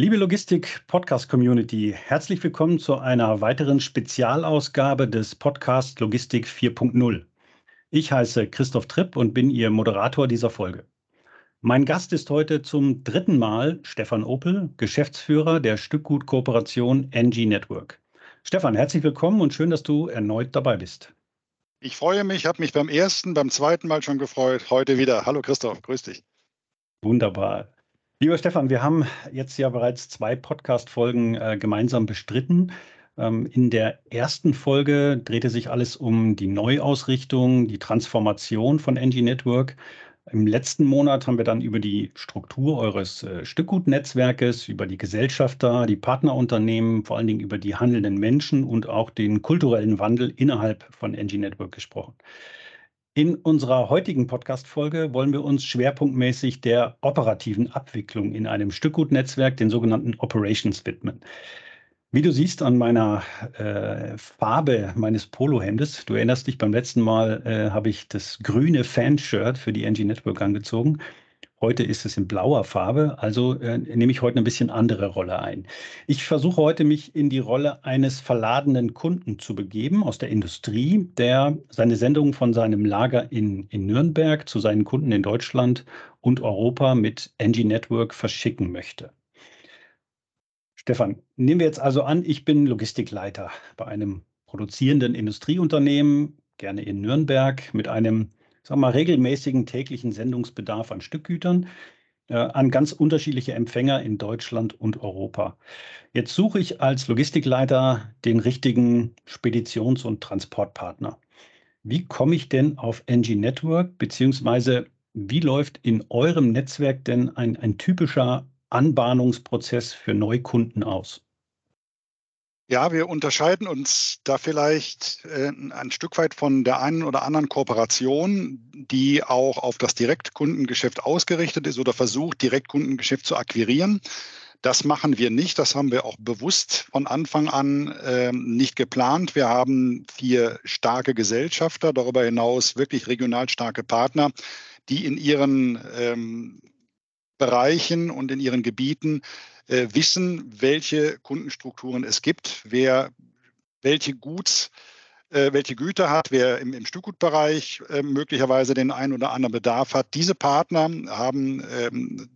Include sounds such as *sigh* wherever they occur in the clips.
Liebe Logistik-Podcast-Community, herzlich willkommen zu einer weiteren Spezialausgabe des Podcast Logistik 4.0. Ich heiße Christoph Tripp und bin Ihr Moderator dieser Folge. Mein Gast ist heute zum dritten Mal Stefan Opel, Geschäftsführer der Stückgut-Kooperation NG Network. Stefan, herzlich willkommen und schön, dass du erneut dabei bist. Ich freue mich, habe mich beim ersten, beim zweiten Mal schon gefreut. Heute wieder. Hallo Christoph, grüß dich. Wunderbar. Lieber Stefan, wir haben jetzt ja bereits zwei Podcast-Folgen äh, gemeinsam bestritten. Ähm, in der ersten Folge drehte sich alles um die Neuausrichtung, die Transformation von NG Network. Im letzten Monat haben wir dann über die Struktur eures äh, Stückgutnetzwerkes, über die Gesellschafter, die Partnerunternehmen, vor allen Dingen über die handelnden Menschen und auch den kulturellen Wandel innerhalb von NG Network gesprochen. In unserer heutigen Podcast-Folge wollen wir uns schwerpunktmäßig der operativen Abwicklung in einem Stückgutnetzwerk, den sogenannten Operations, widmen. Wie du siehst an meiner äh, Farbe meines Polohemdes, du erinnerst dich, beim letzten Mal äh, habe ich das grüne Fanshirt für die NG Network angezogen. Heute ist es in blauer Farbe, also äh, nehme ich heute eine bisschen andere Rolle ein. Ich versuche heute, mich in die Rolle eines verladenen Kunden zu begeben aus der Industrie, der seine Sendungen von seinem Lager in, in Nürnberg zu seinen Kunden in Deutschland und Europa mit NG Network verschicken möchte. Stefan, nehmen wir jetzt also an, ich bin Logistikleiter bei einem produzierenden Industrieunternehmen, gerne in Nürnberg, mit einem sagen wir mal, regelmäßigen täglichen Sendungsbedarf an Stückgütern äh, an ganz unterschiedliche Empfänger in Deutschland und Europa. Jetzt suche ich als Logistikleiter den richtigen Speditions- und Transportpartner. Wie komme ich denn auf NG Network, beziehungsweise wie läuft in eurem Netzwerk denn ein, ein typischer Anbahnungsprozess für Neukunden aus? Ja, wir unterscheiden uns da vielleicht äh, ein Stück weit von der einen oder anderen Kooperation, die auch auf das Direktkundengeschäft ausgerichtet ist oder versucht, Direktkundengeschäft zu akquirieren. Das machen wir nicht. Das haben wir auch bewusst von Anfang an äh, nicht geplant. Wir haben vier starke Gesellschafter, darüber hinaus wirklich regional starke Partner, die in ihren ähm, Bereichen und in ihren Gebieten äh, wissen, welche Kundenstrukturen es gibt, wer welche Guts äh, welche Güter hat, wer im, im Stückgutbereich äh, möglicherweise den einen oder anderen Bedarf hat. Diese Partner haben ähm,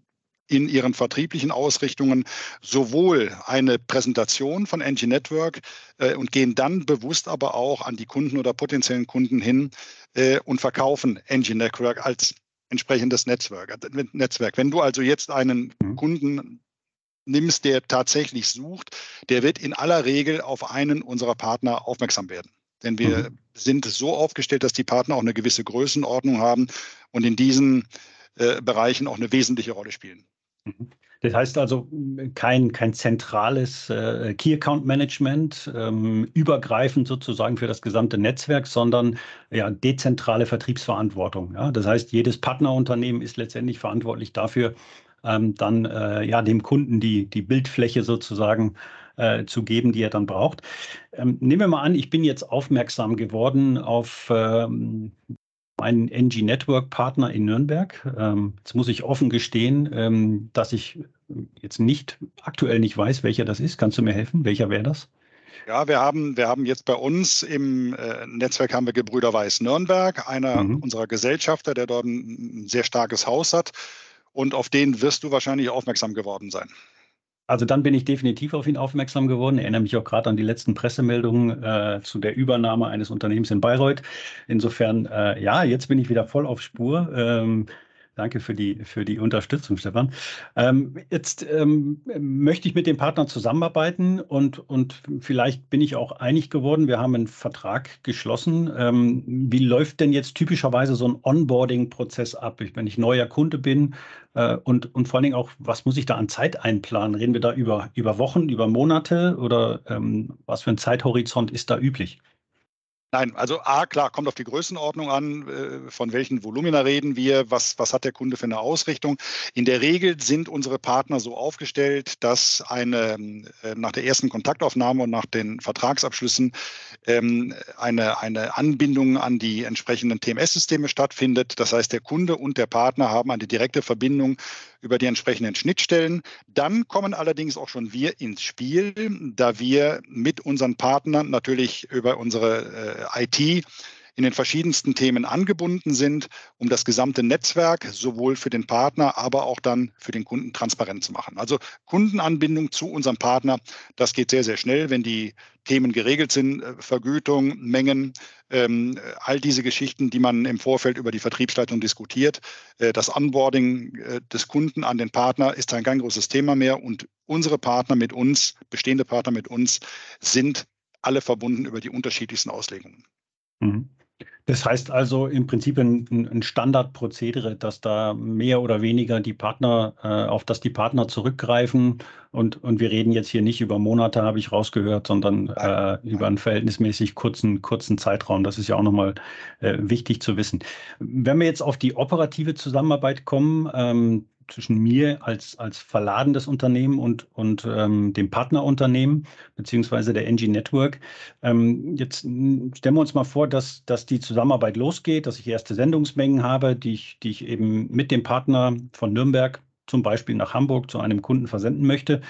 in ihren vertrieblichen Ausrichtungen sowohl eine Präsentation von NG Network äh, und gehen dann bewusst aber auch an die Kunden oder potenziellen Kunden hin äh, und verkaufen NG Network als entsprechendes Netzwerk. Netzwerk. Wenn du also jetzt einen mhm. Kunden nimmst, der tatsächlich sucht, der wird in aller Regel auf einen unserer Partner aufmerksam werden. Denn wir mhm. sind so aufgestellt, dass die Partner auch eine gewisse Größenordnung haben und in diesen äh, Bereichen auch eine wesentliche Rolle spielen. Mhm. Das heißt also kein, kein zentrales äh, Key Account Management, ähm, übergreifend sozusagen für das gesamte Netzwerk, sondern ja, dezentrale Vertriebsverantwortung. Ja? Das heißt, jedes Partnerunternehmen ist letztendlich verantwortlich dafür, ähm, dann äh, ja dem Kunden die, die Bildfläche sozusagen äh, zu geben, die er dann braucht. Ähm, nehmen wir mal an, ich bin jetzt aufmerksam geworden auf ähm, einen NG Network Partner in Nürnberg. Ähm, jetzt muss ich offen gestehen, ähm, dass ich jetzt nicht aktuell nicht weiß, welcher das ist. Kannst du mir helfen? Welcher wäre das? Ja, wir haben, wir haben jetzt bei uns im äh, Netzwerk haben wir Gebrüder Weiß Nürnberg, einer mhm. unserer Gesellschafter, der dort ein, ein sehr starkes Haus hat und auf den wirst du wahrscheinlich aufmerksam geworden sein. Also dann bin ich definitiv auf ihn aufmerksam geworden. Ich erinnere mich auch gerade an die letzten Pressemeldungen äh, zu der Übernahme eines Unternehmens in Bayreuth. Insofern, äh, ja, jetzt bin ich wieder voll auf Spur. Ähm, Danke für die, für die Unterstützung, Stefan. Ähm, jetzt ähm, möchte ich mit dem Partner zusammenarbeiten und, und vielleicht bin ich auch einig geworden. Wir haben einen Vertrag geschlossen. Ähm, wie läuft denn jetzt typischerweise so ein Onboarding-Prozess ab? Ich, wenn ich neuer Kunde bin äh, und, und vor allen Dingen auch, was muss ich da an Zeit einplanen? Reden wir da über, über Wochen, über Monate oder ähm, was für ein Zeithorizont ist da üblich? Nein, also A, klar, kommt auf die Größenordnung an, äh, von welchen Volumina reden wir, was, was hat der Kunde für eine Ausrichtung. In der Regel sind unsere Partner so aufgestellt, dass eine äh, nach der ersten Kontaktaufnahme und nach den Vertragsabschlüssen ähm, eine, eine Anbindung an die entsprechenden TMS-Systeme stattfindet. Das heißt, der Kunde und der Partner haben eine direkte Verbindung über die entsprechenden Schnittstellen. Dann kommen allerdings auch schon wir ins Spiel, da wir mit unseren Partnern natürlich über unsere äh, IT in den verschiedensten Themen angebunden sind, um das gesamte Netzwerk sowohl für den Partner, aber auch dann für den Kunden transparent zu machen. Also Kundenanbindung zu unserem Partner, das geht sehr, sehr schnell, wenn die Themen geregelt sind, äh, Vergütung, Mengen, ähm, all diese Geschichten, die man im Vorfeld über die Vertriebsleitung diskutiert. Äh, das Onboarding äh, des Kunden an den Partner ist ein kein großes Thema mehr und unsere Partner mit uns, bestehende Partner mit uns, sind alle verbunden über die unterschiedlichsten Auslegungen. Mhm. Das heißt also im Prinzip ein, ein Standardprozedere, dass da mehr oder weniger die Partner, äh, auf das die Partner zurückgreifen. Und, und wir reden jetzt hier nicht über Monate, habe ich rausgehört, sondern äh, über einen verhältnismäßig kurzen, kurzen Zeitraum. Das ist ja auch nochmal äh, wichtig zu wissen. Wenn wir jetzt auf die operative Zusammenarbeit kommen, ähm, zwischen mir als, als verladendes Unternehmen und, und ähm, dem Partnerunternehmen beziehungsweise der NG Network. Ähm, jetzt stellen wir uns mal vor, dass, dass die Zusammenarbeit losgeht, dass ich erste Sendungsmengen habe, die ich, die ich eben mit dem Partner von Nürnberg zum Beispiel nach Hamburg zu einem Kunden versenden möchte.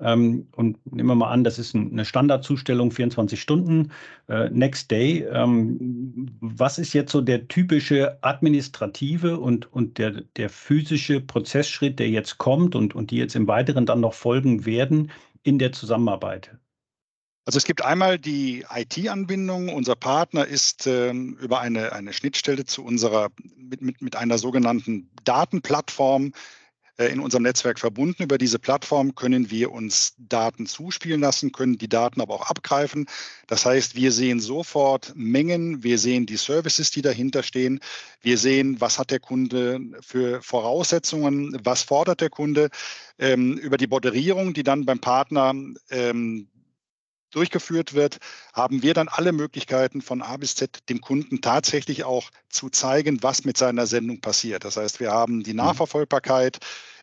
Ähm, und nehmen wir mal an, das ist eine Standardzustellung 24 Stunden, äh, Next Day. Ähm, was ist jetzt so der typische administrative und, und der, der physische Prozessschritt, der jetzt kommt und, und die jetzt im Weiteren dann noch folgen werden in der Zusammenarbeit? Also es gibt einmal die IT-Anbindung. Unser Partner ist ähm, über eine, eine Schnittstelle zu unserer, mit, mit, mit einer sogenannten Datenplattform äh, in unserem Netzwerk verbunden. Über diese Plattform können wir uns Daten zuspielen lassen, können die Daten aber auch abgreifen. Das heißt, wir sehen sofort Mengen, wir sehen die Services, die dahinter stehen, wir sehen, was hat der Kunde für Voraussetzungen, was fordert der Kunde. Ähm, über die Moderierung, die dann beim Partner ähm, durchgeführt wird, haben wir dann alle Möglichkeiten von A bis Z dem Kunden tatsächlich auch zu zeigen, was mit seiner Sendung passiert. Das heißt, wir haben die mhm. Nachverfolgbarkeit,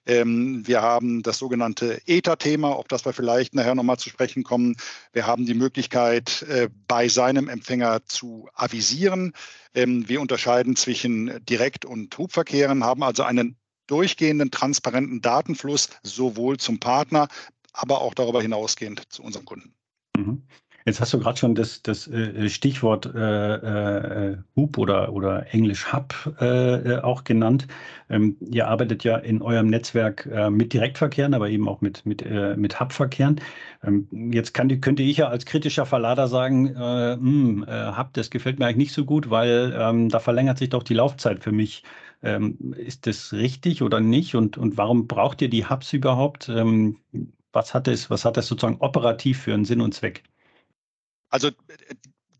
ähm, wir haben das sogenannte ETA-Thema, auf das wir vielleicht nachher nochmal zu sprechen kommen. Wir haben die Möglichkeit, äh, bei seinem Empfänger zu avisieren. Ähm, wir unterscheiden zwischen Direkt- und Hubverkehren, haben also einen durchgehenden, transparenten Datenfluss sowohl zum Partner, aber auch darüber hinausgehend zu unseren Kunden. Mhm. Jetzt hast du gerade schon das, das äh, Stichwort äh, äh, Hub oder, oder Englisch Hub äh, äh, auch genannt. Ähm, ihr arbeitet ja in eurem Netzwerk äh, mit Direktverkehren, aber eben auch mit, mit, mit Hub-Verkehren. Ähm, jetzt kann, könnte ich ja als kritischer Verlader sagen, mh, hm, Hub, das gefällt mir eigentlich nicht so gut, weil ähm, da verlängert sich doch die Laufzeit für mich. Ähm, ist das richtig oder nicht? Und, und warum braucht ihr die Hubs überhaupt? Was hat es, was hat das sozusagen operativ für einen Sinn und Zweck? Also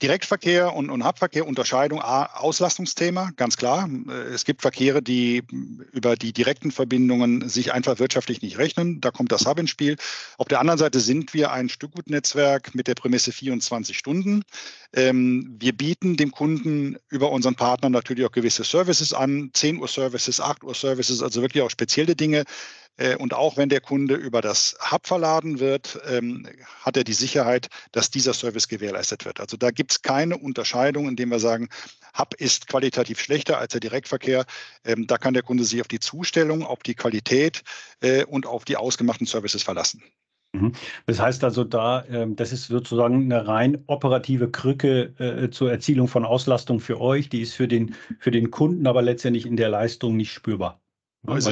Direktverkehr und, und Hubverkehr, Unterscheidung, A, Auslastungsthema, ganz klar. Es gibt Verkehre, die über die direkten Verbindungen sich einfach wirtschaftlich nicht rechnen. Da kommt das Hub ins Spiel. Auf der anderen Seite sind wir ein Stückgutnetzwerk mit der Prämisse 24 Stunden. Ähm, wir bieten dem Kunden über unseren Partner natürlich auch gewisse Services an, 10 Uhr Services, 8 Uhr Services, also wirklich auch spezielle Dinge, und auch wenn der Kunde über das Hub verladen wird, ähm, hat er die Sicherheit, dass dieser Service gewährleistet wird. Also da gibt es keine Unterscheidung, indem wir sagen, Hub ist qualitativ schlechter als der Direktverkehr. Ähm, da kann der Kunde sich auf die Zustellung, auf die Qualität äh, und auf die ausgemachten Services verlassen. Mhm. Das heißt also, da, ähm, das ist sozusagen eine rein operative Krücke äh, zur Erzielung von Auslastung für euch. Die ist für den, für den Kunden aber letztendlich in der Leistung nicht spürbar. Weil,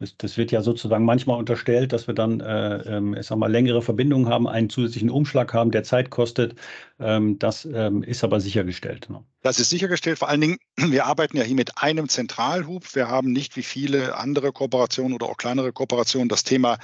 das, das, wird ja sozusagen manchmal unterstellt, dass wir dann, äh, ähm, ich sag mal, längere Verbindungen haben, einen zusätzlichen Umschlag haben, der Zeit kostet. Ähm, das ähm, ist aber sichergestellt. Ne? Das ist sichergestellt. Vor allen Dingen, *clears throat* wir arbeiten ja hier mit einem Zentralhub. Wir haben nicht wie viele andere Kooperationen oder auch kleinere Kooperationen das Thema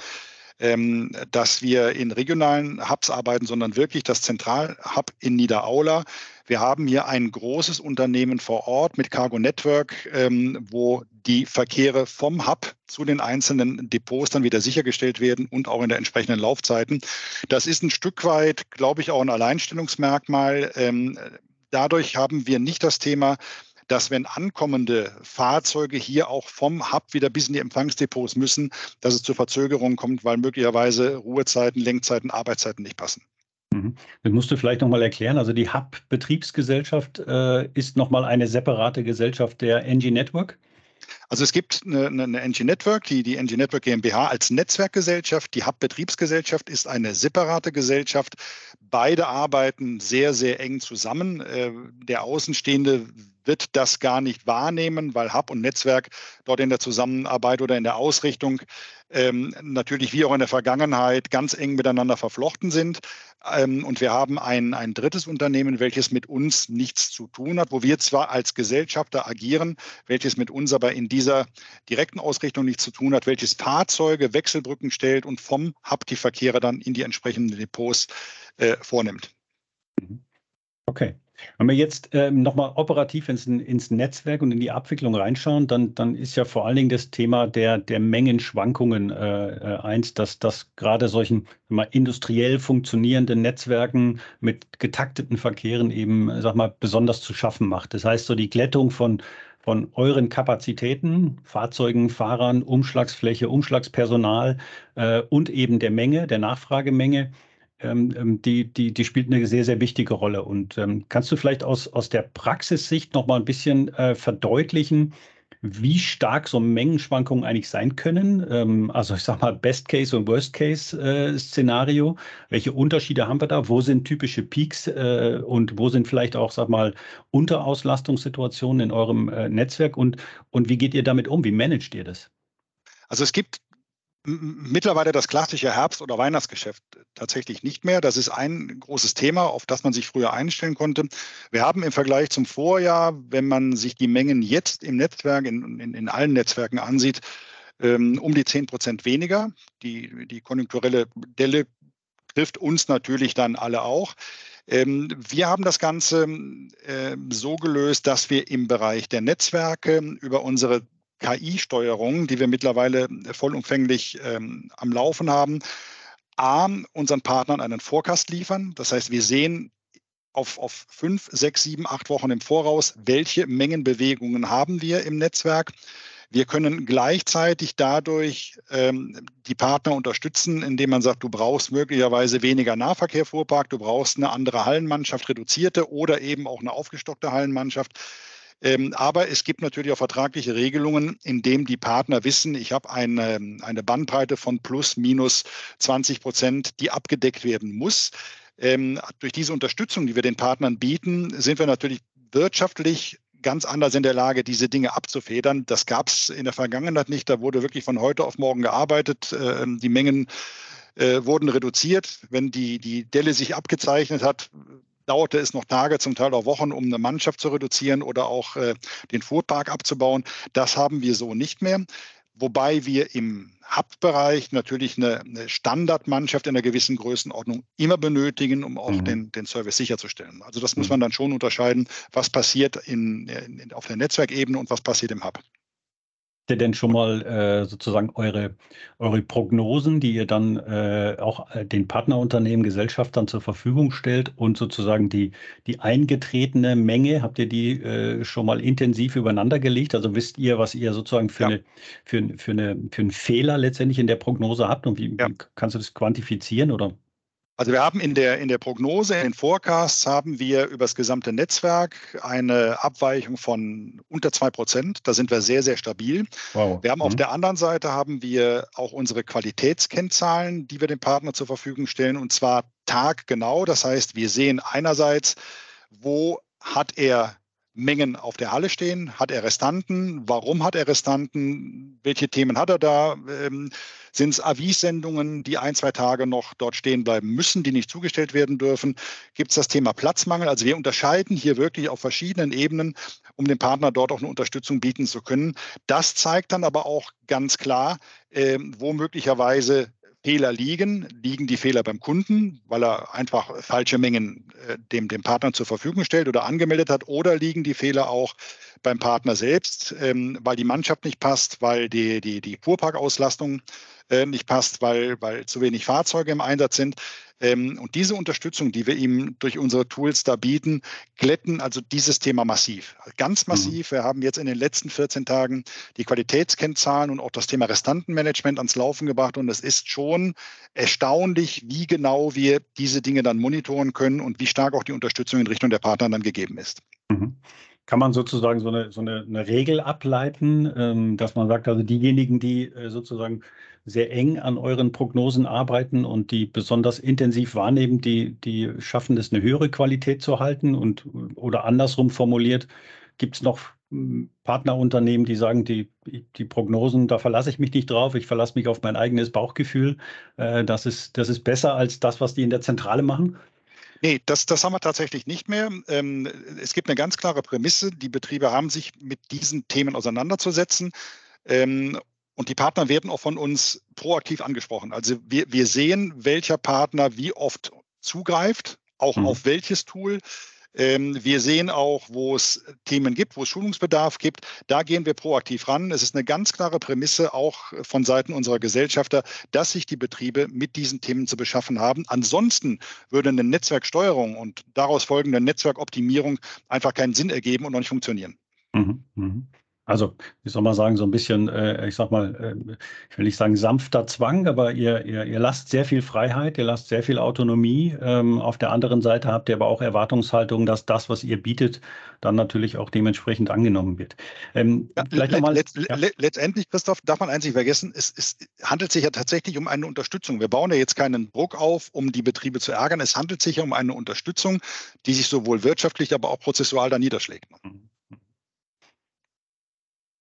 ähm, dass wir in regionalen Hubs arbeiten, sondern wirklich das Zentralhub in Niederaula. Wir haben hier ein großes Unternehmen vor Ort mit Cargo Network, ähm, wo die Verkehre vom Hub zu den einzelnen Depots dann wieder sichergestellt werden und auch in der entsprechenden Laufzeiten. Das ist ein Stück weit, glaube ich, auch ein Alleinstellungsmerkmal. Ähm, dadurch haben wir nicht das Thema, dass wenn ankommende Fahrzeuge hier auch vom Hub wieder bis in die Empfangsdepots müssen, dass es zu Verzögerungen kommt, weil möglicherweise Ruhezeiten, Lenkzeiten, Arbeitszeiten nicht passen. Mhm. Das musst du vielleicht nochmal erklären. Also die Hub-Betriebsgesellschaft äh, ist nochmal eine separate Gesellschaft der NG Network? Also es gibt eine, eine NG Network, die, die NG Network GmbH als Netzwerkgesellschaft. Die Hub-Betriebsgesellschaft ist eine separate Gesellschaft. Beide arbeiten sehr, sehr eng zusammen. Äh, der Außenstehende wird das gar nicht wahrnehmen, weil Hub und Netzwerk dort in der Zusammenarbeit oder in der Ausrichtung ähm, natürlich wie auch in der Vergangenheit ganz eng miteinander verflochten sind. Ähm, und wir haben ein, ein drittes Unternehmen, welches mit uns nichts zu tun hat, wo wir zwar als Gesellschafter agieren, welches mit uns aber in dieser direkten Ausrichtung nichts zu tun hat, welches Fahrzeuge, Wechselbrücken stellt und vom Hub die Verkehre dann in die entsprechenden Depots äh, vornimmt. Okay. Wenn wir jetzt ähm, nochmal operativ ins, ins, Netzwerk und in die Abwicklung reinschauen, dann, dann ist ja vor allen Dingen das Thema der, der Mengenschwankungen äh, äh, eins, dass das gerade solchen mal, industriell funktionierenden Netzwerken mit getakteten Verkehren eben, sag mal, besonders zu schaffen macht. Das heißt, so die Glättung von, von euren Kapazitäten, Fahrzeugen, Fahrern, Umschlagsfläche, Umschlagspersonal äh, und eben der Menge, der Nachfragemenge ähm, ähm, die, die, die spielt eine sehr, sehr wichtige Rolle. Und ähm, kannst du vielleicht aus, aus der Praxissicht noch mal ein bisschen äh, verdeutlichen, wie stark so Mengenschwankungen eigentlich sein können? Ähm, also ich sage mal Best Case und Worst Case äh, Szenario. Welche Unterschiede haben wir da? Wo sind typische Peaks äh, und wo sind vielleicht auch, sag mal, Unterauslastungssituationen in eurem äh, Netzwerk? Und, und wie geht ihr damit um? Wie managt ihr das? Also es gibt mittlerweile das klassische Herbst- oder Weihnachtsgeschäft tatsächlich nicht mehr. Das ist ein großes Thema, auf das man sich früher einstellen konnte. Wir haben im Vergleich zum Vorjahr, wenn man sich die Mengen jetzt im Netzwerk, in, in, in allen Netzwerken ansieht, ähm, um die 10 Prozent weniger. Die, die konjunkturelle Delle trifft uns natürlich dann alle auch. Ähm, wir haben das Ganze äh, so gelöst, dass wir im Bereich der Netzwerke über unsere KI-Steuerung, die wir mittlerweile vollumfänglich ähm, am Laufen haben, A, unseren Partnern einen Forecast liefern. Das heißt, wir sehen auf, auf fünf, sechs, sieben, acht Wochen im Voraus, welche Mengenbewegungen haben wir im Netzwerk. Wir können gleichzeitig dadurch ähm, die Partner unterstützen, indem man sagt, du brauchst möglicherweise weniger Nahverkehr Fuhrpark, du brauchst eine andere Hallenmannschaft, reduzierte oder eben auch eine aufgestockte Hallenmannschaft. Ähm, aber es gibt natürlich auch vertragliche Regelungen, in denen die Partner wissen, ich habe eine, eine Bandbreite von plus minus 20 Prozent, die abgedeckt werden muss. Ähm, durch diese Unterstützung, die wir den Partnern bieten, sind wir natürlich wirtschaftlich ganz anders in der Lage, diese Dinge abzufedern. Das gab es in der Vergangenheit nicht. Da wurde wirklich von heute auf morgen gearbeitet. Äh, die Mengen äh, wurden reduziert. Wenn die, die Delle sich abgezeichnet hat, dauerte es noch Tage, zum Teil auch Wochen, um eine Mannschaft zu reduzieren oder auch äh, den Fuhrpark abzubauen. Das haben wir so nicht mehr. Wobei wir im Hub-Bereich natürlich eine, eine, Standardmannschaft in einer gewissen Größenordnung immer benötigen, um auch mhm. den, den Service sicherzustellen. Also das muss mhm. man dann schon unterscheiden, was passiert in, in, auf der Netzwerkebene und was passiert im Hub ihr denn schon mal äh, sozusagen eure, eure Prognosen, die ihr dann äh, auch äh, den Partnerunternehmen, Gesellschaftern zur Verfügung stellt und sozusagen die, die eingetretene Menge, habt ihr die äh, schon mal intensiv übereinander gelegt? Also wisst ihr, was ihr sozusagen für, ja. eine, für, für, eine, für einen Fehler letztendlich in der Prognose habt und wie, ja. wie kannst du das quantifizieren oder? Also wir haben in der, in der Prognose, in den Forecasts haben wir über das gesamte Netzwerk eine Abweichung von unter zwei Prozent. Da sind wir sehr, sehr stabil. Wow. Wir haben mhm. auf der anderen Seite haben wir auch unsere Qualitätskennzahlen, die wir dem Partner zur Verfügung stellen und zwar taggenau. Das heißt, wir sehen einerseits, wo hat er Mengen auf der Halle stehen? Hat er Restanten? Warum hat er Restanten? Welche Themen hat er da? Ähm, Sind es Avis-Sendungen, die ein, zwei Tage noch dort stehen bleiben müssen, die nicht zugestellt werden dürfen? Gibt es das Thema Platzmangel? Also wir unterscheiden hier wirklich auf verschiedenen Ebenen, um dem Partner dort auch eine Unterstützung bieten zu können. Das zeigt dann aber auch ganz klar, äh, wo möglicherweise Fehler liegen. Liegen die Fehler beim Kunden, weil er einfach falsche Mengen äh, dem, dem Partner zur Verfügung stellt oder angemeldet hat? Oder liegen die Fehler auch beim Partner selbst, ähm, weil die Mannschaft nicht passt, weil die, die, die Fuhrparkauslastung äh, nicht passt, weil, weil zu wenig Fahrzeuge im Einsatz sind? Ähm, und diese Unterstützung, die wir ihm durch unsere Tools da bieten, glätten also dieses Thema massiv. Ganz mhm. massiv. Mhm. Wir haben jetzt in den letzten 14 Tagen die Qualitätskennzahlen und auch das Thema Restantenmanagement ans Laufen gebracht. Und es ist schon erstaunlich, wie genau wir diese Dinge dann monitoren können und wie stark auch die Unterstützung in Richtung der Partner dann gegeben ist. Mhm. Kann man sozusagen so eine, so eine, eine Regel ableiten, ähm, dass man sagt, also diejenigen, die äh, sozusagen sehr eng an euren Prognosen arbeiten und die besonders intensiv wahrnehmen, die, die schaffen es, eine höhere Qualität zu halten und oder andersrum formuliert, gibt es noch hm, Partnerunternehmen, die sagen, die, die Prognosen, da verlasse ich mich nicht drauf, ich verlasse mich auf mein eigenes Bauchgefühl. Äh, das, ist, das ist besser als das, was die in der Zentrale machen? Nee, das, das haben wir tatsächlich nicht mehr. Ähm, es gibt eine ganz klare Prämisse. Die Betriebe haben sich mit diesen Themen auseinanderzusetzen. Ähm, und die Partner werden auch von uns proaktiv angesprochen. Also wir, wir sehen, welcher Partner wie oft zugreift, auch mhm. auf welches Tool. Ähm, wir sehen auch, wo es Themen gibt, wo es Schulungsbedarf gibt. Da gehen wir proaktiv ran. Es ist eine ganz klare Prämisse auch von Seiten unserer Gesellschafter, dass sich die Betriebe mit diesen Themen zu beschaffen haben. Ansonsten würde eine Netzwerksteuerung und daraus folgende Netzwerkoptimierung einfach keinen Sinn ergeben und noch nicht funktionieren. Mhm, mh. Also, wie soll man sagen, so ein bisschen, äh, ich sag mal, äh, ich will nicht sagen sanfter Zwang, aber ihr, ihr, ihr lasst sehr viel Freiheit, ihr lasst sehr viel Autonomie. Ähm, auf der anderen Seite habt ihr aber auch Erwartungshaltung, dass das, was ihr bietet, dann natürlich auch dementsprechend angenommen wird. Ähm, ja, let, nochmal, let, ja. letztendlich, Christoph, darf man eins nicht vergessen, es, es handelt sich ja tatsächlich um eine Unterstützung. Wir bauen ja jetzt keinen Druck auf, um die Betriebe zu ärgern. Es handelt sich ja um eine Unterstützung, die sich sowohl wirtschaftlich, aber auch prozessual da niederschlägt. Mhm.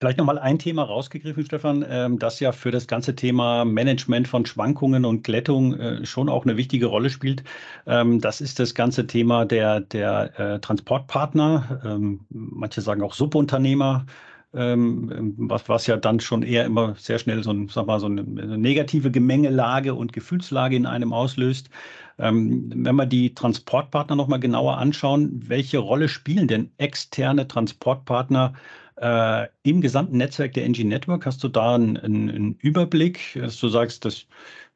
Vielleicht nochmal ein Thema rausgegriffen, Stefan, ähm, das ja für das ganze Thema Management von Schwankungen und Glättung äh, schon auch eine wichtige Rolle spielt. Ähm, das ist das ganze Thema der, der äh, Transportpartner, ähm, manche sagen auch Subunternehmer, was, was ja dann schon eher immer sehr schnell so, ein, sag mal, so eine, negative Gemengelage und Gefühlslage in einem auslöst. wenn wir die Transportpartner nochmal genauer anschauen, welche Rolle spielen denn externe Transportpartner äh, Im gesamten Netzwerk der NG Network hast du da einen, einen Überblick, dass du sagst, dass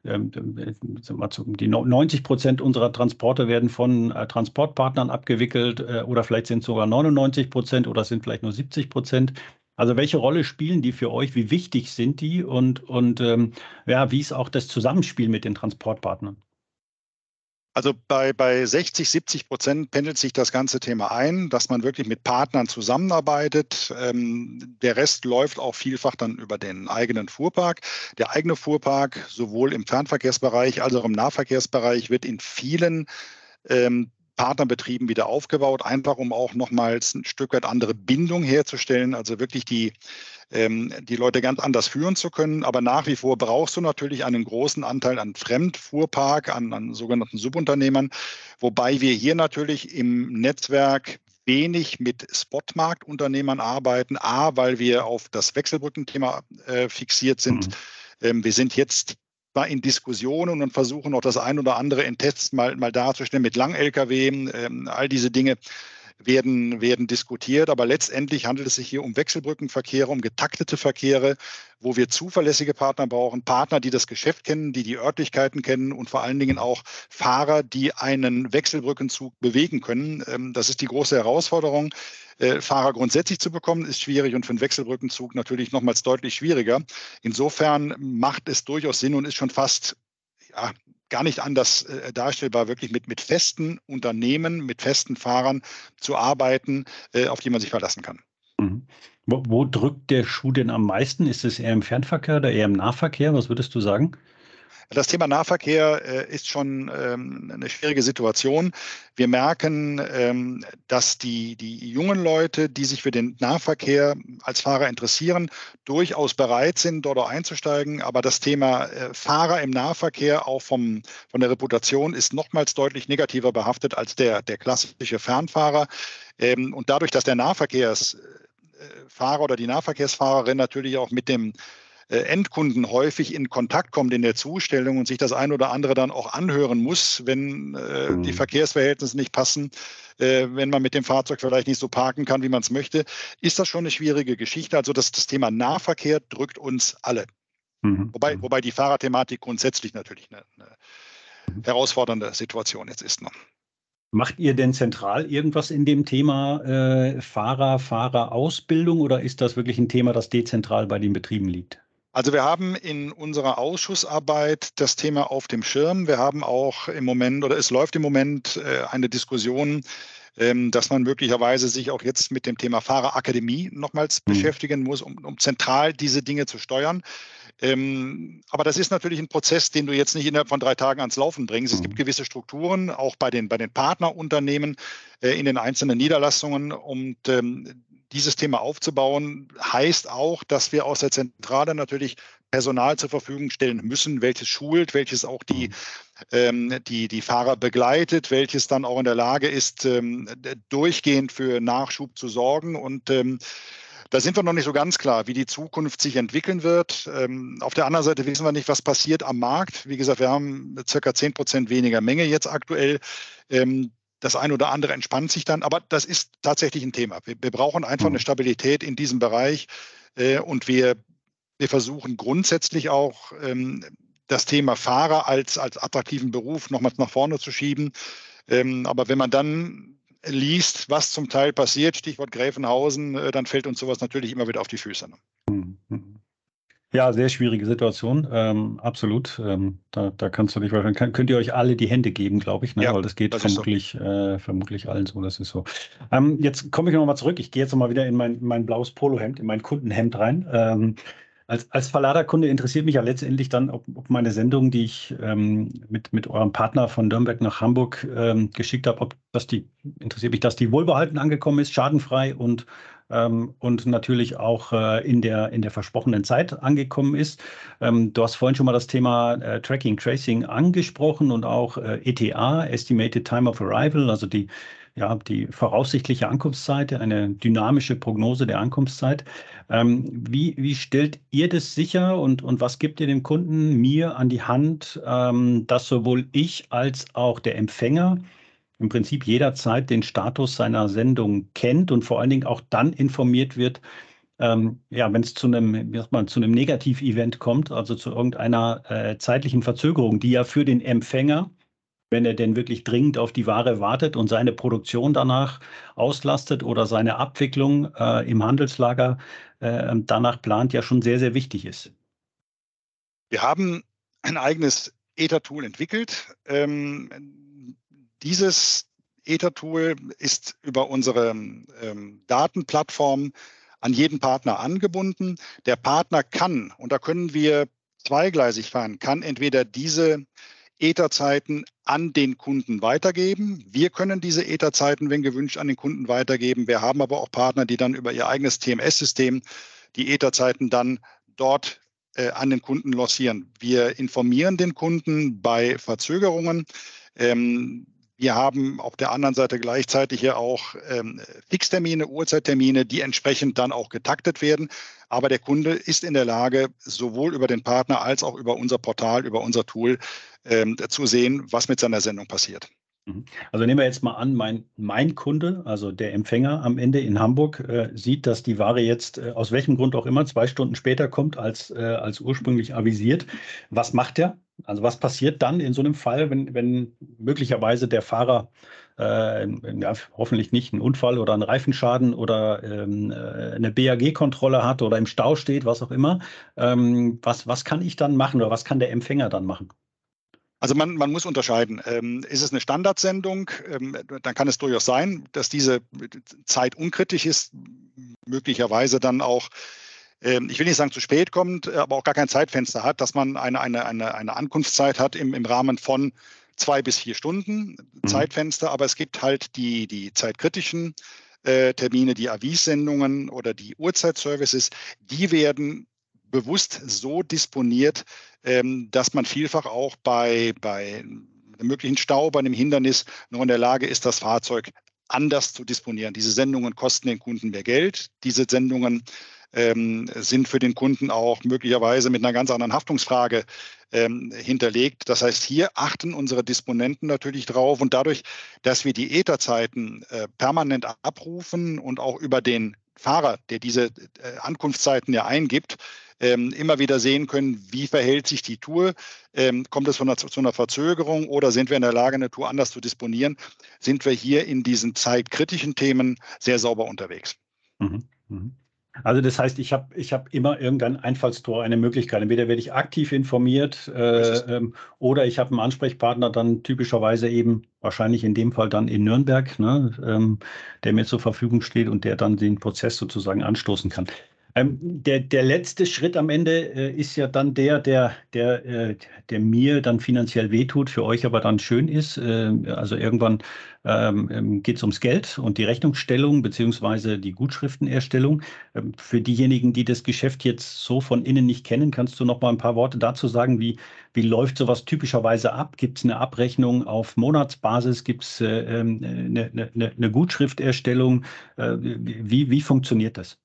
ähm, die 90 Prozent unserer Transporte werden von äh, Transportpartnern abgewickelt äh, oder vielleicht sind es sogar 99 Prozent oder sind vielleicht nur 70 Prozent. Also welche Rolle spielen die für euch? Wie wichtig sind die? Und, und ähm, ja, wie ist auch das Zusammenspiel mit den Transportpartnern? Also bei, bei 60, 70 Prozent pendelt sich das ganze Thema ein, dass man wirklich mit Partnern zusammenarbeitet. Ähm, der Rest läuft auch vielfach dann über den eigenen Fuhrpark. Der eigene Fuhrpark, sowohl im Fernverkehrsbereich als auch im Nahverkehrsbereich, wird in vielen ähm, Partnerbetrieben wieder aufgebaut, einfach um auch nochmals ein Stück weit andere Bindung herzustellen. Also wirklich die ähm, die Leute ganz anders führen zu können. Aber nach wie vor brauchst du natürlich einen großen Anteil an Fremdfuhrpark, an, an sogenannten Subunternehmern, wobei wir hier natürlich im Netzwerk wenig mit Spotmarktunternehmern arbeiten. A, weil wir auf das Wechselbrückenthema äh, fixiert sind. Mhm. Ähm, wir sind jetzt in Diskussionen und versuchen auch das ein oder andere in Tests mal, mal darzustellen mit Lang-LKW, ähm, all diese Dinge werden, werden diskutiert. Aber letztendlich handelt es sich hier um Wechselbrückenverkehre, um getaktete Verkehre, wo wir zuverlässige Partner brauchen, Partner, die das Geschäft kennen, die die Örtlichkeiten kennen und vor allen Dingen auch Fahrer, die einen Wechselbrückenzug bewegen können. Ähm, das ist die große Herausforderung. Äh, Fahrer grundsätzlich zu bekommen, ist schwierig und für einen Wechselbrückenzug natürlich nochmals deutlich schwieriger. Insofern macht es durchaus Sinn und ist schon fast ja, gar nicht anders äh, darstellbar, wirklich mit, mit festen Unternehmen, mit festen Fahrern zu arbeiten, äh, auf die man sich verlassen kann. Mhm. Wo, wo, drückt der Schuh denn am meisten? Ist es eher im Fernverkehr oder eher im Nahverkehr? Was würdest du sagen? Das Thema Nahverkehr äh, ist schon ähm, eine schwierige Situation. Wir merken, ähm, dass die, die jungen Leute, die sich für den Nahverkehr als Fahrer interessieren, durchaus bereit sind, dort einzusteigen. Aber das Thema äh, Fahrer im Nahverkehr auch vom, von der Reputation ist nochmals deutlich negativer behaftet als der, der klassische Fernfahrer. Ähm, und dadurch, dass der Nahverkehrsfahrer oder die Nahverkehrsfahrerin natürlich auch mit dem äh, Endkunden häufig in Kontakt kommt in der Zustellung und sich das ein oder andere dann auch anhören muss, wenn äh, mhm. die Verkehrsverhältnisse nicht passen, äh, wenn man mit dem Fahrzeug vielleicht nicht so parken kann, wie man es möchte, ist das schon eine schwierige Geschichte. Also das, das Thema Nahverkehr drückt uns alle. Mhm. Wobei, mhm. wobei die Fahrerthematik grundsätzlich natürlich eine, eine mhm. herausfordernde Situation jetzt ist. Ne? Macht ihr denn zentral irgendwas in dem Thema äh, Fahrer, Fahrerausbildung oder ist das wirklich ein Thema, das dezentral bei den Betrieben liegt? Also wir haben in unserer Ausschussarbeit das Thema auf dem Schirm. Wir haben auch im Moment oder es läuft im Moment äh, eine Diskussion ähm, dass man möglicherweise sich auch jetzt mit dem Thema Fahrerakademie nochmals mhm. beschäftigen muss, um, um zentral diese Dinge zu steuern. Ähm, aber das ist natürlich ein Prozess, den du jetzt nicht innerhalb von drei Tagen ans Laufen bringst. Es gibt mhm. gewisse Strukturen, auch bei den, bei den Partnerunternehmen äh, in den einzelnen Niederlassungen. Und ähm, dieses Thema aufzubauen, heißt auch, dass wir aus der Zentrale natürlich Personal zur Verfügung stellen müssen, welches schult, welches auch die, mhm. ähm, die, die Fahrer begleitet, welches dann auch in der Lage ist, ähm, durchgehend für Nachschub zu sorgen. Und ähm, da sind wir noch nicht so ganz klar, wie die Zukunft sich entwickeln wird. Ähm, auf der anderen Seite wissen wir nicht, was passiert am Markt. Wie gesagt, wir haben circa 10 Prozent weniger Menge jetzt aktuell. Das eine oder andere entspannt sich dann, aber das ist tatsächlich ein Thema. Wir, wir brauchen einfach eine mhm. Stabilität in diesem Bereich äh, und wir, wir versuchen grundsätzlich auch ähm, das Thema Fahrer als, als attraktiven Beruf nochmals nach vorne zu schieben. Ähm, aber wenn man dann liest, was zum Teil passiert, Stichwort Gräfenhausen, äh, dann fällt uns sowas natürlich immer wieder auf die Füße. Ne? Mhm. Ja, sehr schwierige Situation, ähm, absolut. Ähm, da, da kannst du dich wahrscheinlich, kann, könnt ihr euch alle die Hände geben, glaube ich, ne? Ja, weil das geht das vermutlich, so. äh, vermutlich allen so, das ist so. Ähm, jetzt komme ich nochmal zurück, ich gehe jetzt nochmal wieder in mein, mein blaues Polohemd, in mein Kundenhemd rein. Ähm, als, als Verladerkunde interessiert mich ja letztendlich dann, ob, ob meine Sendung, die ich ähm, mit, mit eurem Partner von Nürnberg nach Hamburg ähm, geschickt habe, ob das die, interessiert mich, dass die wohlbehalten angekommen ist, schadenfrei und, ähm, und natürlich auch äh, in, der, in der versprochenen Zeit angekommen ist. Ähm, du hast vorhin schon mal das Thema äh, Tracking, Tracing angesprochen und auch äh, ETA, Estimated Time of Arrival, also die ja, die voraussichtliche Ankunftszeit, eine dynamische Prognose der Ankunftszeit. Ähm, wie, wie stellt ihr das sicher und, und was gibt ihr dem Kunden mir an die Hand, ähm, dass sowohl ich als auch der Empfänger im Prinzip jederzeit den Status seiner Sendung kennt und vor allen Dingen auch dann informiert wird, ähm, ja, wenn es zu einem, man, zu einem Negativ-Event kommt, also zu irgendeiner äh, zeitlichen Verzögerung, die ja für den Empfänger wenn er denn wirklich dringend auf die Ware wartet und seine Produktion danach auslastet oder seine Abwicklung äh, im Handelslager äh, danach plant, ja schon sehr, sehr wichtig ist. Wir haben ein eigenes Ether-Tool entwickelt. Ähm, dieses Ether-Tool ist über unsere ähm, Datenplattform an jeden Partner angebunden. Der Partner kann, und da können wir zweigleisig fahren, kann entweder diese Etherzeiten an den Kunden weitergeben. Wir können diese Etherzeiten, wenn gewünscht, an den Kunden weitergeben. Wir haben aber auch Partner, die dann über ihr eigenes TMS-System die Etherzeiten dann dort äh, an den Kunden lossieren. Wir informieren den Kunden bei Verzögerungen. Ähm, wir haben auf der anderen Seite gleichzeitig hier auch ähm, Fixtermine, Uhrzeittermine, die entsprechend dann auch getaktet werden. Aber der Kunde ist in der Lage, sowohl über den Partner als auch über unser Portal, über unser Tool ähm, zu sehen, was mit seiner Sendung passiert. Mhm. Also nehmen wir jetzt mal an, mein, mein Kunde, also der Empfänger am Ende in Hamburg, äh, sieht, dass die Ware jetzt äh, aus welchem Grund auch immer zwei Stunden später kommt als, äh, als ursprünglich avisiert. Was macht er? Also was passiert dann in so einem Fall, wenn, wenn möglicherweise der Fahrer äh, ja, hoffentlich nicht einen Unfall oder einen Reifenschaden oder ähm, äh, eine BAG-Kontrolle hat oder im Stau steht, was auch immer. Ähm, was, was kann ich dann machen oder was kann der Empfänger dann machen? Also man, man muss unterscheiden. Ähm, ist es eine Standardsendung, ähm, dann kann es durchaus sein, dass diese Zeit unkritisch ist, möglicherweise dann auch ähm, ich will nicht sagen zu spät kommt, aber auch gar kein Zeitfenster hat, dass man eine, eine, eine, eine Ankunftszeit hat im, im Rahmen von zwei bis vier Stunden mhm. Zeitfenster, aber es gibt halt die, die zeitkritischen äh, Termine, die Avissendungen oder die Uhrzeitservices, die werden bewusst so disponiert, ähm, dass man vielfach auch bei, bei einem möglichen Stau, bei einem Hindernis noch in der Lage ist, das Fahrzeug anders zu disponieren. Diese Sendungen kosten den Kunden mehr Geld. Diese Sendungen ähm, sind für den Kunden auch möglicherweise mit einer ganz anderen Haftungsfrage ähm, hinterlegt. Das heißt, hier achten unsere Disponenten natürlich drauf und dadurch, dass wir die Etherzeiten äh, permanent abrufen und auch über den Fahrer, der diese äh, Ankunftszeiten ja eingibt, ähm, immer wieder sehen können, wie verhält sich die Tour, ähm, kommt es einer, zu einer Verzögerung oder sind wir in der Lage, eine Tour anders zu disponieren, sind wir hier in diesen zeitkritischen Themen sehr sauber unterwegs. Mhm. Mhm. Also das heißt, ich habe ich hab immer irgendein Einfallstor, eine Möglichkeit. Entweder werde ich aktiv informiert äh, ähm, oder ich habe einen Ansprechpartner dann typischerweise eben, wahrscheinlich in dem Fall dann in Nürnberg, ne, ähm, der mir zur Verfügung steht und der dann den Prozess sozusagen anstoßen kann. Ähm, der, der letzte Schritt am Ende äh, ist ja dann der, der, der, äh, der mir dann finanziell wehtut, für euch aber dann schön ist. Äh, also irgendwann ähm, ähm geht es ums Geld und die Rechnungsstellung beziehungsweise die Gutschriftenerstellung. Ähm, für diejenigen, die das Geschäft jetzt so von innen nicht kennen, kannst du noch mal ein paar Worte dazu sagen, wie, wie läuft sowas typischerweise ab? Gibt es eine Abrechnung auf Monatsbasis? Gibt es äh, ähm, eine, eine, eine Gutschrifterstellung? Äh, wie, wie funktioniert das?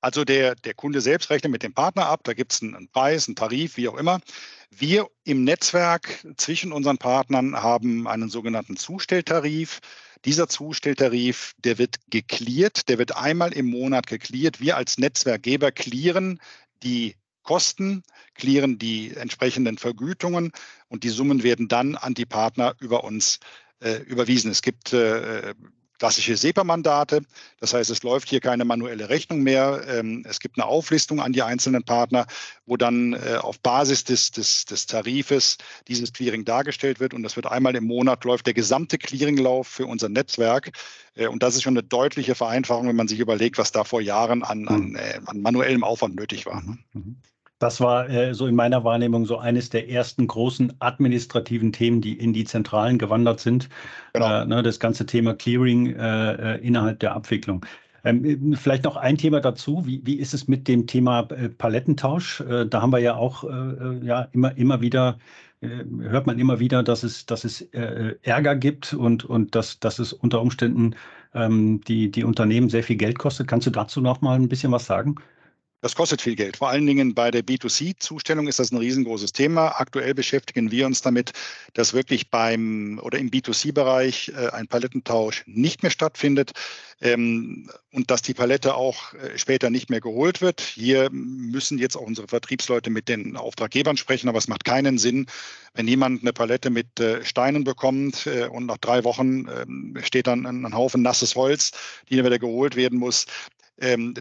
Also der, der Kunde selbst rechnet mit dem Partner ab, da gibt es einen, Preis, einen Tarif, wie auch immer. Wir im Netzwerk zwischen unseren Partnern haben einen sogenannten Zustelltarif. Dieser Zustelltarif, der wird geklärt, der wird einmal im Monat geklärt. Wir als Netzwerkgeber klären die Kosten, klären die entsprechenden Vergütungen und die Summen werden dann an die Partner über uns äh, überwiesen. Es gibt äh, klassische SEPA-Mandate. Das heißt, es läuft hier keine manuelle Rechnung mehr. Ähm, es gibt eine Auflistung an die einzelnen Partner, wo dann äh, auf Basis des, des, des Tarifes dieses Clearing dargestellt wird. Und das wird einmal im Monat läuft der gesamte Clearinglauf für unser Netzwerk. Äh, und das ist schon eine deutliche Vereinfachung, wenn man sich überlegt, was da vor Jahren an, an, hm. äh, an manuellem Aufwand nötig war. Mhm. Das war äh, so in meiner Wahrnehmung so eines der ersten großen administrativen Themen, die in die Zentralen gewandert sind. Genau. Äh, ne, das ganze Thema Clearing äh, äh innerhalb der Abwicklung. Ähm, vielleicht noch ein Thema dazu. Wie, wie ist es mit dem Thema äh, Palettentausch? Äh, da haben wir ja auch ja, immer, immer wieder hört man immer wieder, dass es, dass es Ärger gibt und, und dass, dass es unter Umständen ähm, die, die Unternehmen sehr viel Geld kostet. Kannst du dazu noch mal ein bisschen was sagen? Das kostet viel Geld. Vor allen Dingen bei der B2C-Zustellung ist das ein riesengroßes Thema. Aktuell beschäftigen wir uns damit, dass wirklich beim oder im B2C-Bereich äh, ein Palettentausch nicht mehr stattfindet ähm, und dass die Palette auch äh, später nicht mehr geholt wird. Hier müssen jetzt auch unsere Vertriebsleute mit den Auftraggebern sprechen, aber es macht keinen Sinn, wenn jemand eine Palette mit äh, Steinen bekommt und nach drei Wochen ähm, steht dann ein Haufen nasses Holz, die dann wieder geholt werden muss,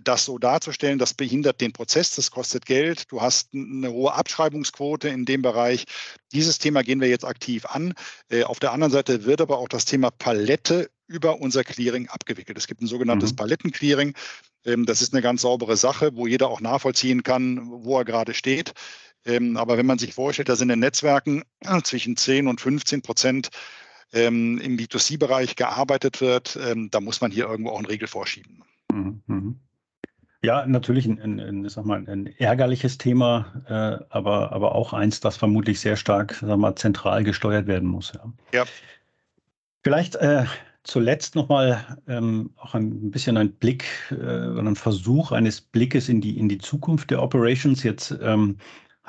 das so darzustellen, das behindert den Prozess, das kostet Geld. Du hast eine hohe Abschreibungsquote in dem Bereich. Dieses Thema gehen wir jetzt aktiv an. Äh, auf der anderen Seite wird aber auch das Thema Palette über unser Clearing abgewickelt. Es gibt ein sogenanntes mhm. Palettenclearing. Ähm, das ist eine ganz saubere Sache, wo jeder auch nachvollziehen kann, wo er gerade steht. Ähm, aber wenn man sich vorstellt, dass in den Netzwerken *clears throat* zwischen 10 und 15 Prozent im B2C-Bereich gearbeitet wird, da muss man hier irgendwo auch eine Regel vorschieben. Mhm, mhm. Ja, natürlich ein, ein, ein, mal, ein ärgerliches Thema, äh, aber, aber auch eins, das vermutlich sehr stark sag mal, zentral gesteuert werden muss. Ja. ja. Vielleicht äh, zuletzt nochmal ähm, auch ein bisschen ein Blick äh, oder ein Versuch eines Blickes in die, in die Zukunft der Operations. Jetzt ähm,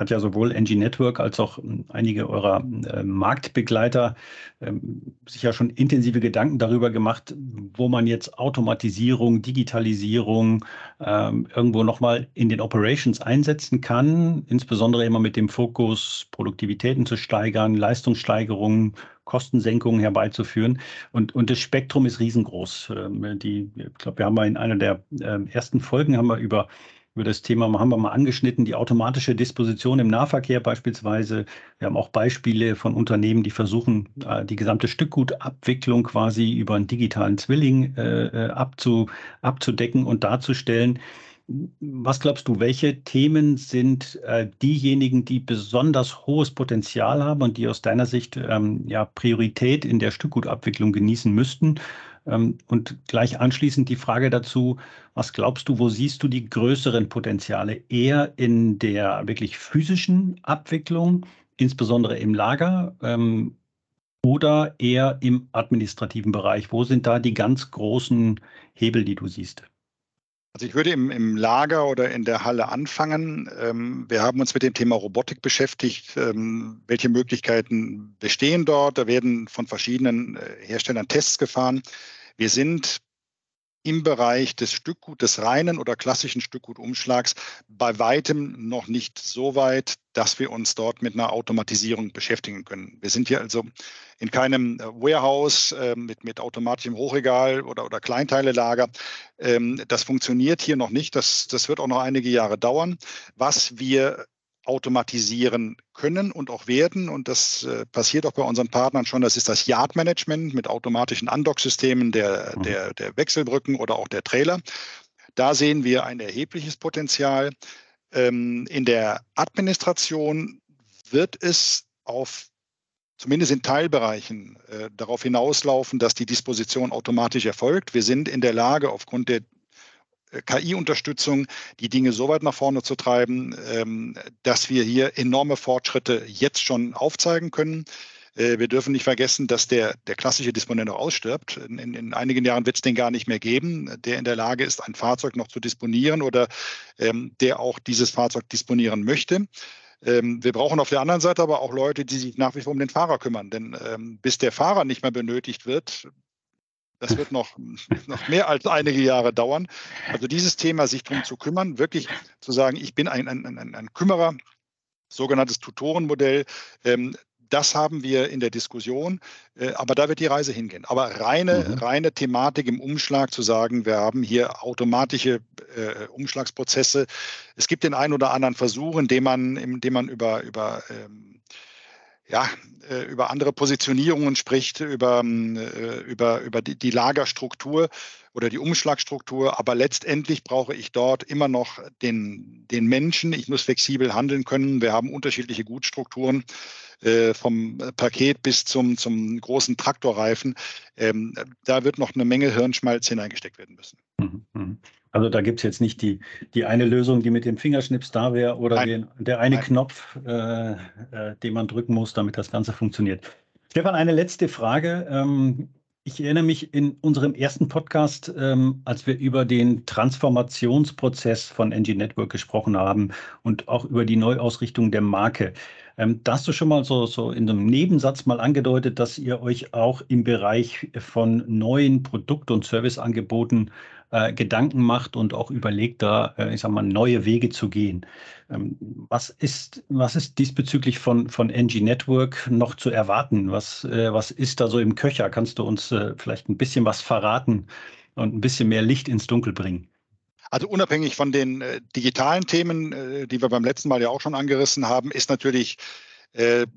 hat ja sowohl NG Network als auch ähm, einige eurer äh, Marktbegleiter ähm, sich ja schon intensive Gedanken darüber gemacht, wo man jetzt Automatisierung, Digitalisierung ähm, irgendwo nochmal in den Operations einsetzen kann, insbesondere immer mit dem Fokus, Produktivitäten zu steigern, Leistungssteigerungen, Kostensenkungen herbeizuführen. Und, und das Spektrum ist riesengroß. Ähm, die, ich glaube, wir haben mal in einer der äh, ersten Folgen haben wir über über das Thema haben wir mal angeschnitten, die automatische Disposition im Nahverkehr beispielsweise. Wir haben auch Beispiele von Unternehmen, die versuchen, äh, die gesamte Stückgutabwicklung quasi über einen digitalen Zwilling äh, äh, abzu, abzudecken und darzustellen. Was glaubst du, welche Themen sind diejenigen, die besonders hohes Potenzial haben und die aus deiner Sicht ähm, ja, Priorität in der Stückgutabwicklung genießen müssten? Ähm, und gleich anschließend die Frage dazu, was glaubst du, wo siehst du die größeren Potenziale? Eher in der wirklich physischen Abwicklung, insbesondere im Lager, ähm, oder eher im administrativen Bereich? Wo sind da die ganz großen Hebel, die du siehst? Also ich würde im, im, Lager oder in der Halle anfangen. Ähm, wir haben uns mit dem Thema Robotik beschäftigt. Ähm, welche Möglichkeiten bestehen dort? Da werden von verschiedenen äh, Herstellern Tests gefahren. Wir sind im Bereich des Stückgut, des reinen oder klassischen Stückgutumschlags bei weitem noch nicht so weit, dass wir uns dort mit einer Automatisierung beschäftigen können. Wir sind hier also in keinem äh, Warehouse äh, mit, mit automatischem Hochregal oder, oder Kleinteilelager. Ähm, das funktioniert hier noch nicht. Das, das wird auch noch einige Jahre dauern. Was wir automatisieren können und auch werden. Und das äh, passiert auch bei unseren Partnern schon. Das ist das Yard-Management mit automatischen Undock-Systemen der, mhm. der, der Wechselbrücken oder auch der Trailer. Da sehen wir ein erhebliches Potenzial. Ähm, in der Administration wird es auf zumindest in Teilbereichen äh, darauf hinauslaufen, dass die Disposition automatisch erfolgt. Wir sind in der Lage, aufgrund der KI-Unterstützung die Dinge so weit nach vorne zu treiben, ähm, dass wir hier enorme Fortschritte jetzt schon aufzeigen können. Äh, wir dürfen nicht vergessen, dass der, der klassische Disponent noch ausstirbt. In, in, in einigen Jahren wird es den gar nicht mehr geben, der in der Lage ist, ein Fahrzeug noch zu disponieren oder ähm, der auch dieses Fahrzeug disponieren möchte. Ähm, wir brauchen auf der anderen Seite aber auch Leute, die sich nach wie vor um den Fahrer kümmern. Denn ähm, bis der Fahrer nicht mehr benötigt wird, das wird noch, noch mehr als einige Jahre dauern. Also dieses Thema, sich darum zu kümmern, wirklich zu sagen, ich bin ein, ein, ein, ein Kümmerer, sogenanntes Tutorenmodell. Ähm, das haben wir in der Diskussion, äh, aber da wird die Reise hingehen. Aber reine, mhm. reine Thematik im Umschlag zu sagen, wir haben hier automatische äh, Umschlagsprozesse. Es gibt den einen oder anderen Versuch, indem man, indem man über, über ähm, ja, äh, über andere Positionierungen spricht, über, äh, über, über die, die Lagerstruktur oder die Umschlagstruktur. Aber letztendlich brauche ich dort immer noch den, den Menschen. Ich muss flexibel handeln können. Wir haben unterschiedliche Gutstrukturen äh, vom Paket bis zum, zum großen Traktorreifen. Ähm, da wird noch eine Menge Hirnschmalz hineingesteckt werden müssen. Mhm, mhm. Also da gibt es jetzt nicht die, die eine Lösung, die mit dem Fingerschnips da wäre oder den, der eine Nein. Knopf, äh, äh, den man drücken muss, damit das Ganze funktioniert. Stefan, eine letzte Frage. Ähm, ich erinnere mich in unserem ersten Podcast, ähm, als wir über den Transformationsprozess von NG Network gesprochen haben und auch über die Neuausrichtung der Marke. Ähm, da hast du schon mal so, so in einem Nebensatz mal angedeutet, dass ihr euch auch im Bereich von neuen Produkt- und Serviceangeboten äh, Gedanken macht und auch überlegt, da, äh, ich sag mal, neue Wege zu gehen. Ähm, was, ist, was ist diesbezüglich von, von NG Network noch zu erwarten? Was, äh, was ist da so im Köcher? Kannst du uns äh, vielleicht ein bisschen was verraten und ein bisschen mehr Licht ins Dunkel bringen? Also unabhängig von den äh, digitalen Themen, äh, die wir beim letzten Mal ja auch schon angerissen haben, ist natürlich, äh,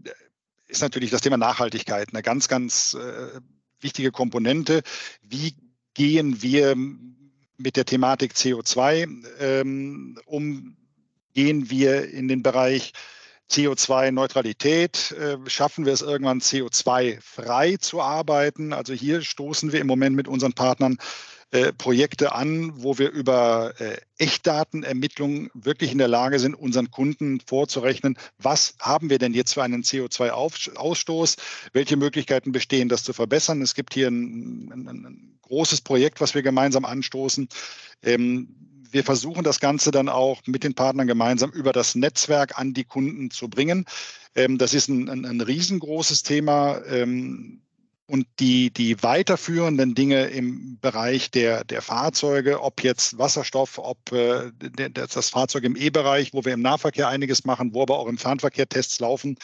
ist natürlich das Thema Nachhaltigkeit eine ganz, ganz äh, wichtige Komponente. Wie gehen wir mit der Thematik CO2 ähm, um? Gehen wir in den Bereich CO2-Neutralität? Äh, schaffen wir es irgendwann CO2-frei zu arbeiten? Also hier stoßen wir im Moment mit unseren Partnern äh, Projekte an, wo wir über äh, Echtdatenermittlung wirklich in der Lage sind, unseren Kunden vorzurechnen, was haben wir denn jetzt für einen CO2-Ausstoß, welche Möglichkeiten bestehen, das zu verbessern. Es gibt hier ein, ein, ein großes Projekt, was wir gemeinsam anstoßen. Ähm, wir versuchen das Ganze dann auch mit den Partnern gemeinsam über das Netzwerk an die Kunden zu bringen. Ähm, das ist ein, ein, ein riesengroßes Thema. Und die, die weiterführenden Dinge im Bereich der, der Fahrzeuge, ob jetzt Wasserstoff, ob äh, das Fahrzeug im E-Bereich, wo wir im Nahverkehr einiges machen, wo aber auch im Fernverkehr Tests laufen,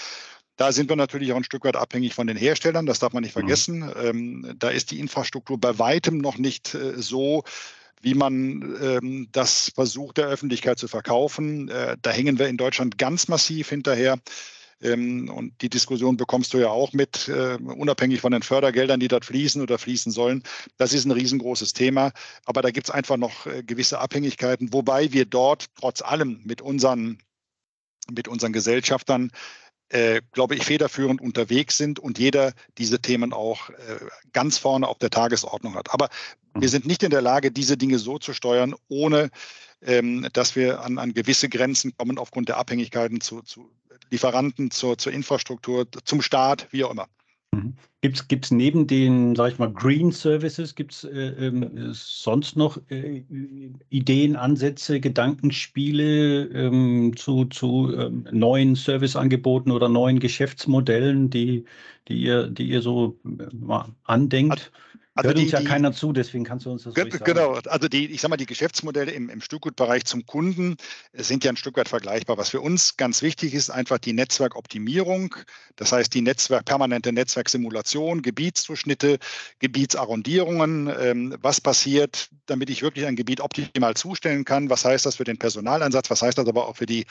da sind wir natürlich auch ein Stück weit abhängig von den Herstellern, das darf man nicht mhm. vergessen. Mhm. Ähm, da ist die Infrastruktur bei weitem noch nicht äh, so, wie man ähm, das versucht, der Öffentlichkeit zu verkaufen. Äh, da hängen wir in Deutschland ganz massiv hinterher. Ähm, und die Diskussion bekommst du ja auch mit, äh, unabhängig von den Fördergeldern, die dort fließen oder fließen sollen. Das ist ein riesengroßes Thema. Aber da gibt es einfach noch äh, gewisse Abhängigkeiten, wobei wir dort trotz allem mit unseren, mit unseren Gesellschaftern äh, glaube ich, federführend unterwegs sind und jeder diese Themen auch äh, ganz vorne auf der Tagesordnung hat. Aber wir mhm. sind nicht in der Lage, diese Dinge so zu steuern, ohne ähm, dass wir an, an gewisse Grenzen kommen aufgrund der Abhängigkeiten zu, zu Lieferanten, zur, zur Infrastruktur, zum Staat, wie auch immer. Mhm. Gibt es neben den, sag ich mal, Green Services, gibt es äh, äh, sonst noch äh, Ideen, Ansätze, Gedankenspiele ähm, zu, zu ähm, neuen Serviceangeboten oder neuen Geschäftsmodellen, die, die, ihr, die ihr so äh, mal andenkt? Also Hört die, uns ja die, keiner zu, deswegen kannst du uns das sagen. Genau, also die, ich sage mal, die Geschäftsmodelle im, im Stückgutbereich zum Kunden sind ja ein Stück weit vergleichbar. Was für uns ganz wichtig ist, einfach die Netzwerkoptimierung, das heißt die Netzwerk, permanente Netzwerksimulation, Gebietszuschnitte, Gebietsarrondierungen, ähm, was passiert, damit ich wirklich ein Gebiet optimal zustellen kann, was heißt das für den Personaleinsatz, was heißt das aber auch für die,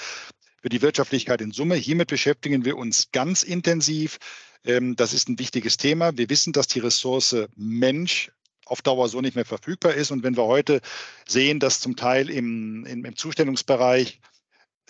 für die Wirtschaftlichkeit in Summe. Hiermit beschäftigen wir uns ganz intensiv. Ähm, das ist ein wichtiges Thema. Wir wissen, dass die Ressource Mensch auf Dauer so nicht mehr verfügbar ist. Und wenn wir heute sehen, dass zum Teil im, im, im Zustellungsbereich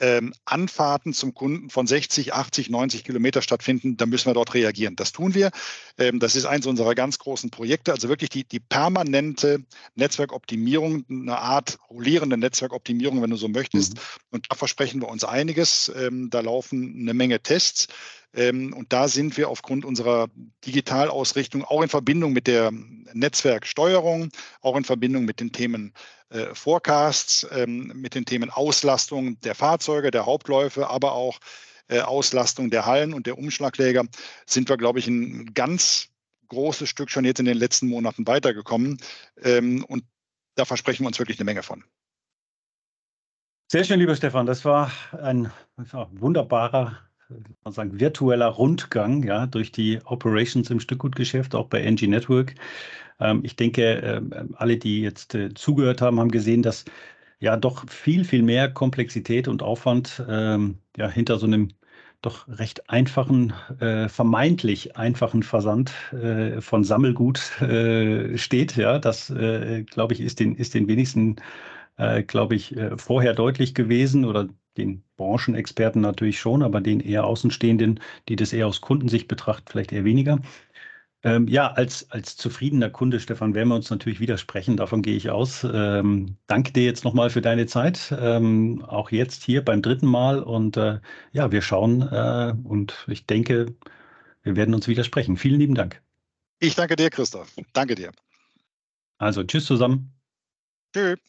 ähm, Anfahrten zum Kunden von 60, 80, 90 Kilometer stattfinden, dann müssen wir dort reagieren. Das tun wir. Ähm, das ist eines unserer ganz großen Projekte. Also wirklich die, die permanente Netzwerkoptimierung, eine Art rollierende Netzwerkoptimierung, wenn du so möchtest. Mhm. Und da versprechen wir uns einiges. Ähm, da laufen eine Menge Tests. Ähm, und da sind wir aufgrund unserer Digitalausrichtung auch in Verbindung mit der Netzwerksteuerung, auch in Verbindung mit den Themen äh, Forecasts, ähm, mit den Themen Auslastung der Fahrzeuge, der Hauptläufe, aber auch äh, Auslastung der Hallen und der Umschlagläger, sind wir, glaube ich, ein ganz großes Stück schon jetzt in den letzten Monaten weitergekommen. Ähm, und da versprechen wir uns wirklich eine Menge von. Sehr schön, lieber Stefan. Das war ein wunderbarer man sagen, virtueller Rundgang ja, durch die Operations im Stückgutgeschäft, auch bei NG Network. Ähm, ich denke, äh, alle, die jetzt äh, zugehört haben, haben gesehen, dass ja doch viel, viel mehr Komplexität und Aufwand ähm, ja, hinter so einem doch recht einfachen, äh, vermeintlich einfachen Versand äh, von Sammelgut äh, steht. Ja, das, äh, glaube ich, ist den, ist den wenigsten, glaube ich, vorher deutlich gewesen oder den Branchenexperten natürlich schon, aber den eher Außenstehenden, die das eher aus Kundensicht betrachten, vielleicht eher weniger. Ähm, ja, als, als zufriedener Kunde, Stefan, werden wir uns natürlich widersprechen, davon gehe ich aus. Ähm, danke dir jetzt nochmal für deine Zeit, ähm, auch jetzt hier beim dritten Mal. Und äh, ja, wir schauen äh, und ich denke, wir werden uns widersprechen. Vielen lieben Dank. Ich danke dir, Christoph. Danke dir. Also, tschüss zusammen. Tschüss.